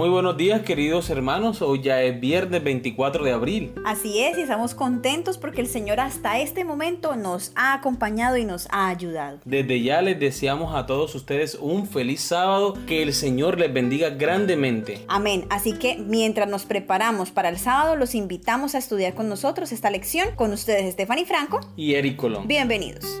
Muy buenos días queridos hermanos, hoy ya es viernes 24 de abril. Así es, y estamos contentos porque el Señor hasta este momento nos ha acompañado y nos ha ayudado. Desde ya les deseamos a todos ustedes un feliz sábado, que el Señor les bendiga grandemente. Amén, así que mientras nos preparamos para el sábado, los invitamos a estudiar con nosotros esta lección, con ustedes Stephanie Franco y Eric Colón. Bienvenidos.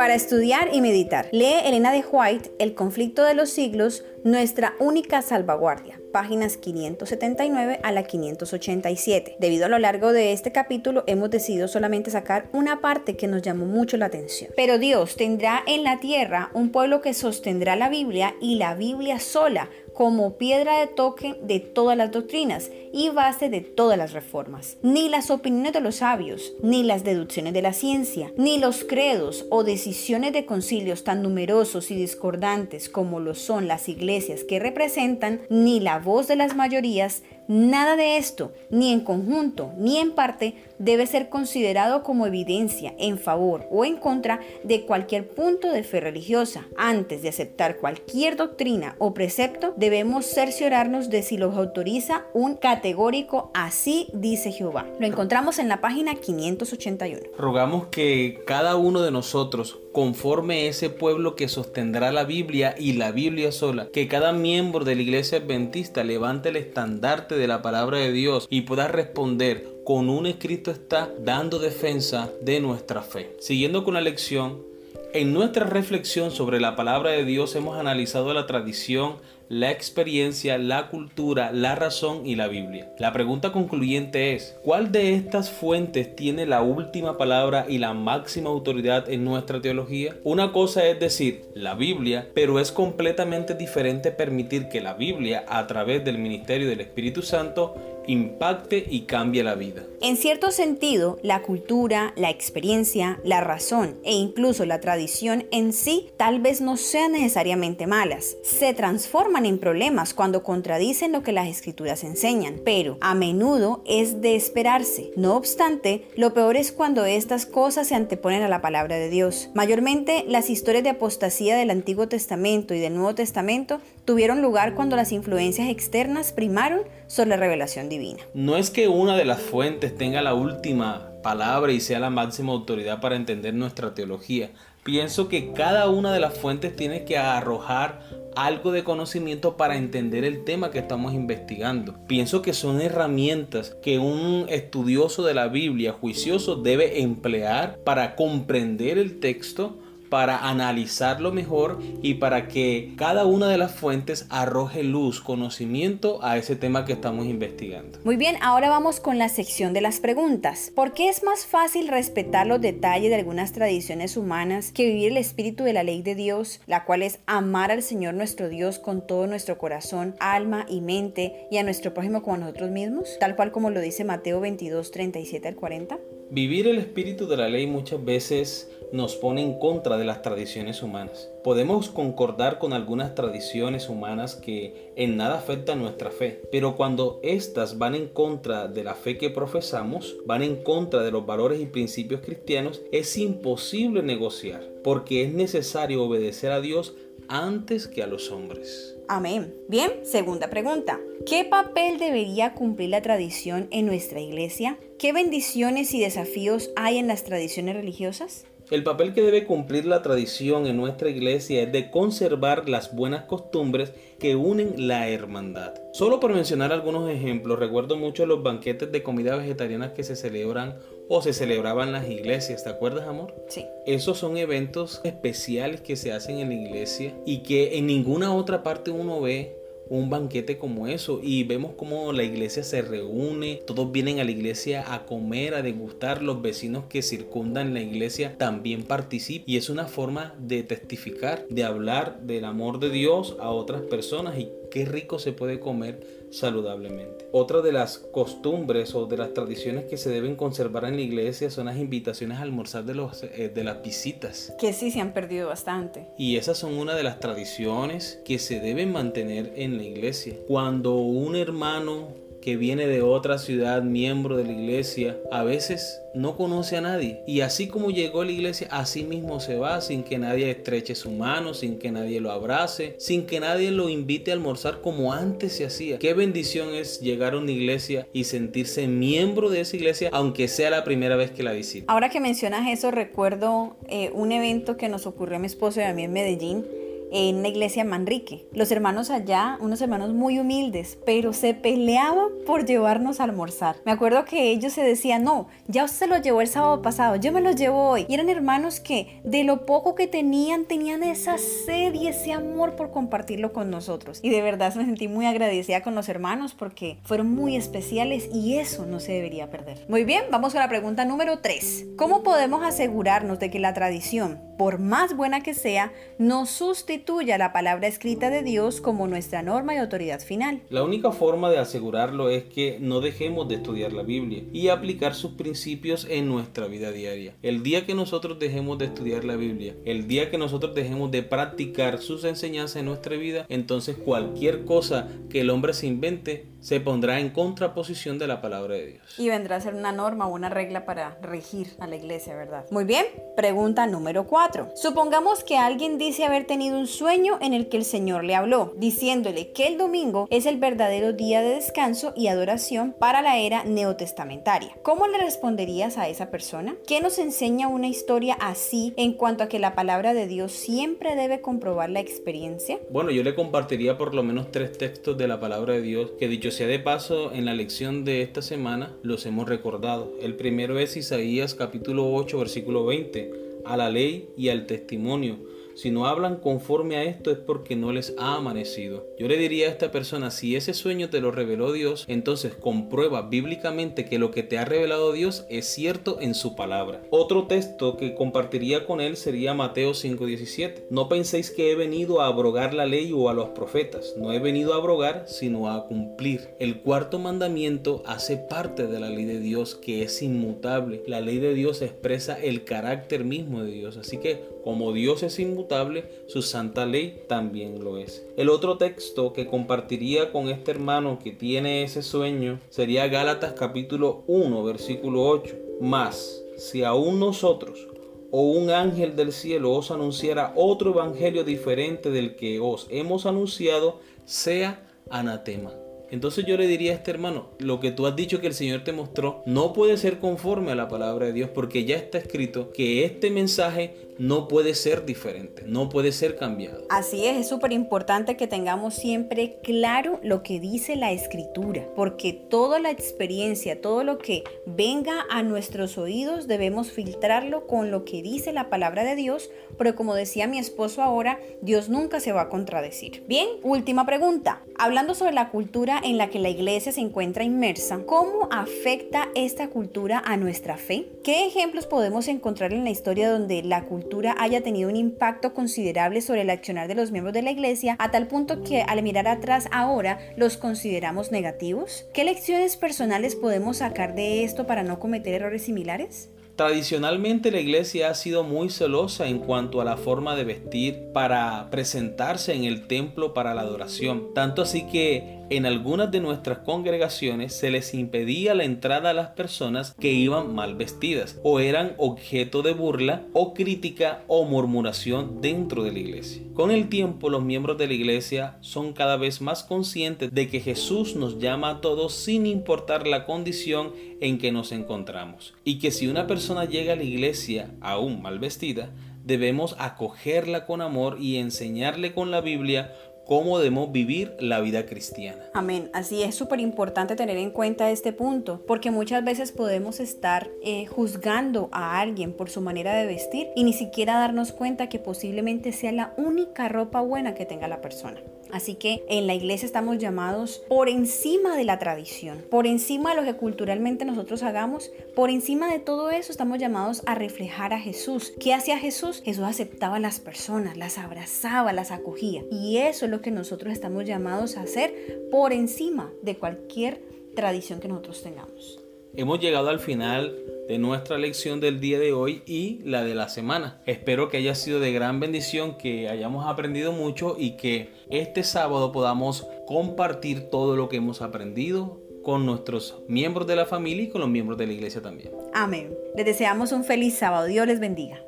Para estudiar y meditar, lee Elena de White El conflicto de los siglos, nuestra única salvaguardia, páginas 579 a la 587. Debido a lo largo de este capítulo, hemos decidido solamente sacar una parte que nos llamó mucho la atención. Pero Dios tendrá en la tierra un pueblo que sostendrá la Biblia y la Biblia sola como piedra de toque de todas las doctrinas y base de todas las reformas. Ni las opiniones de los sabios, ni las deducciones de la ciencia, ni los credos o decisiones de concilios tan numerosos y discordantes como lo son las iglesias que representan, ni la voz de las mayorías, Nada de esto, ni en conjunto ni en parte, debe ser considerado como evidencia en favor o en contra de cualquier punto de fe religiosa. Antes de aceptar cualquier doctrina o precepto, debemos cerciorarnos de si los autoriza un categórico así dice Jehová. Lo encontramos en la página 581. Rogamos que cada uno de nosotros conforme ese pueblo que sostendrá la Biblia y la Biblia sola, que cada miembro de la iglesia adventista levante el estandarte de la palabra de Dios y pueda responder con un escrito está dando defensa de nuestra fe. Siguiendo con la lección, en nuestra reflexión sobre la palabra de Dios hemos analizado la tradición, la experiencia, la cultura, la razón y la Biblia. La pregunta concluyente es, ¿cuál de estas fuentes tiene la última palabra y la máxima autoridad en nuestra teología? Una cosa es decir, la Biblia, pero es completamente diferente permitir que la Biblia, a través del ministerio del Espíritu Santo, impacte y cambie la vida. En cierto sentido, la cultura, la experiencia, la razón e incluso la tradición en sí tal vez no sean necesariamente malas. Se transforman en problemas cuando contradicen lo que las escrituras enseñan, pero a menudo es de esperarse. No obstante, lo peor es cuando estas cosas se anteponen a la palabra de Dios. Mayormente las historias de apostasía del Antiguo Testamento y del Nuevo Testamento tuvieron lugar cuando las influencias externas primaron sobre la revelación divina. No es que una de las fuentes tenga la última palabra y sea la máxima autoridad para entender nuestra teología. Pienso que cada una de las fuentes tiene que arrojar algo de conocimiento para entender el tema que estamos investigando. Pienso que son herramientas que un estudioso de la Biblia juicioso debe emplear para comprender el texto para analizarlo mejor y para que cada una de las fuentes arroje luz, conocimiento a ese tema que estamos investigando. Muy bien, ahora vamos con la sección de las preguntas. ¿Por qué es más fácil respetar los detalles de algunas tradiciones humanas que vivir el espíritu de la ley de Dios, la cual es amar al Señor nuestro Dios con todo nuestro corazón, alma y mente y a nuestro prójimo como a nosotros mismos, tal cual como lo dice Mateo 22, 37 al 40? Vivir el espíritu de la ley muchas veces nos pone en contra de las tradiciones humanas. Podemos concordar con algunas tradiciones humanas que en nada afectan nuestra fe, pero cuando éstas van en contra de la fe que profesamos, van en contra de los valores y principios cristianos, es imposible negociar, porque es necesario obedecer a Dios antes que a los hombres. Amén. Bien, segunda pregunta. ¿Qué papel debería cumplir la tradición en nuestra iglesia? ¿Qué bendiciones y desafíos hay en las tradiciones religiosas? El papel que debe cumplir la tradición en nuestra iglesia es de conservar las buenas costumbres que unen la hermandad. Solo por mencionar algunos ejemplos, recuerdo mucho los banquetes de comida vegetariana que se celebran o se celebraban en las iglesias, ¿te acuerdas, amor? Sí. Esos son eventos especiales que se hacen en la iglesia y que en ninguna otra parte uno ve un banquete como eso y vemos como la iglesia se reúne, todos vienen a la iglesia a comer, a degustar, los vecinos que circundan la iglesia también participan y es una forma de testificar, de hablar del amor de Dios a otras personas y qué rico se puede comer saludablemente. Otra de las costumbres o de las tradiciones que se deben conservar en la iglesia son las invitaciones a almorzar de, los, eh, de las visitas. Que sí se han perdido bastante. Y esas son una de las tradiciones que se deben mantener en la iglesia. Cuando un hermano que viene de otra ciudad, miembro de la iglesia, a veces no conoce a nadie. Y así como llegó a la iglesia, así mismo se va, sin que nadie estreche su mano, sin que nadie lo abrace, sin que nadie lo invite a almorzar como antes se hacía. Qué bendición es llegar a una iglesia y sentirse miembro de esa iglesia, aunque sea la primera vez que la visita. Ahora que mencionas eso, recuerdo eh, un evento que nos ocurrió a mi esposo y a mí en Medellín en la iglesia Manrique. Los hermanos allá, unos hermanos muy humildes, pero se peleaban por llevarnos a almorzar. Me acuerdo que ellos se decían, no, ya usted lo llevó el sábado pasado, yo me lo llevo hoy. Y eran hermanos que de lo poco que tenían, tenían esa sed y ese amor por compartirlo con nosotros. Y de verdad me sentí muy agradecida con los hermanos porque fueron muy especiales y eso no se debería perder. Muy bien, vamos a la pregunta número 3. ¿Cómo podemos asegurarnos de que la tradición, por más buena que sea, no sustituya la palabra escrita de Dios como nuestra norma y autoridad final. La única forma de asegurarlo es que no dejemos de estudiar la Biblia y aplicar sus principios en nuestra vida diaria. El día que nosotros dejemos de estudiar la Biblia, el día que nosotros dejemos de practicar sus enseñanzas en nuestra vida, entonces cualquier cosa que el hombre se invente se pondrá en contraposición de la palabra de Dios. Y vendrá a ser una norma o una regla para regir a la iglesia, ¿verdad? Muy bien, pregunta número 4. Supongamos que alguien dice haber tenido un sueño en el que el Señor le habló, diciéndole que el domingo es el verdadero día de descanso y adoración para la era neotestamentaria. ¿Cómo le responderías a esa persona? ¿Qué nos enseña una historia así en cuanto a que la palabra de Dios siempre debe comprobar la experiencia? Bueno, yo le compartiría por lo menos tres textos de la palabra de Dios que dicho sea de paso, en la lección de esta semana los hemos recordado. El primero es Isaías capítulo 8 versículo 20, a la ley y al testimonio si no hablan conforme a esto es porque no les ha amanecido. Yo le diría a esta persona, si ese sueño te lo reveló Dios, entonces comprueba bíblicamente que lo que te ha revelado Dios es cierto en su palabra. Otro texto que compartiría con él sería Mateo 5:17. No penséis que he venido a abrogar la ley o a los profetas. No he venido a abrogar, sino a cumplir. El cuarto mandamiento hace parte de la ley de Dios que es inmutable. La ley de Dios expresa el carácter mismo de Dios. Así que como Dios es inmutable, su santa ley también lo es. El otro texto que compartiría con este hermano que tiene ese sueño sería Gálatas capítulo 1, versículo 8. Más, si aún nosotros o un ángel del cielo os anunciara otro evangelio diferente del que os hemos anunciado, sea anatema. Entonces yo le diría a este hermano, lo que tú has dicho que el Señor te mostró no puede ser conforme a la palabra de Dios porque ya está escrito que este mensaje no puede ser diferente, no puede ser cambiado. Así es, es súper importante que tengamos siempre claro lo que dice la escritura, porque toda la experiencia, todo lo que venga a nuestros oídos debemos filtrarlo con lo que dice la palabra de Dios, pero como decía mi esposo ahora, Dios nunca se va a contradecir. Bien, última pregunta. Hablando sobre la cultura en la que la iglesia se encuentra inmersa, ¿cómo afecta esta cultura a nuestra fe? ¿Qué ejemplos podemos encontrar en la historia donde la cultura haya tenido un impacto considerable sobre el accionar de los miembros de la iglesia a tal punto que al mirar atrás ahora los consideramos negativos? ¿Qué lecciones personales podemos sacar de esto para no cometer errores similares? Tradicionalmente la iglesia ha sido muy celosa en cuanto a la forma de vestir para presentarse en el templo para la adoración, tanto así que en algunas de nuestras congregaciones se les impedía la entrada a las personas que iban mal vestidas o eran objeto de burla o crítica o murmuración dentro de la iglesia. Con el tiempo los miembros de la iglesia son cada vez más conscientes de que Jesús nos llama a todos sin importar la condición en que nos encontramos y que si una persona llega a la iglesia aún mal vestida, debemos acogerla con amor y enseñarle con la Biblia cómo debemos vivir la vida cristiana. Amén. Así es súper importante tener en cuenta este punto, porque muchas veces podemos estar eh, juzgando a alguien por su manera de vestir y ni siquiera darnos cuenta que posiblemente sea la única ropa buena que tenga la persona. Así que en la iglesia estamos llamados por encima de la tradición, por encima de lo que culturalmente nosotros hagamos, por encima de todo eso estamos llamados a reflejar a Jesús. ¿Qué hacía Jesús? Jesús aceptaba a las personas, las abrazaba, las acogía. Y eso es lo que nosotros estamos llamados a hacer por encima de cualquier tradición que nosotros tengamos. Hemos llegado al final de nuestra lección del día de hoy y la de la semana. Espero que haya sido de gran bendición, que hayamos aprendido mucho y que este sábado podamos compartir todo lo que hemos aprendido con nuestros miembros de la familia y con los miembros de la iglesia también. Amén. Les deseamos un feliz sábado. Dios les bendiga.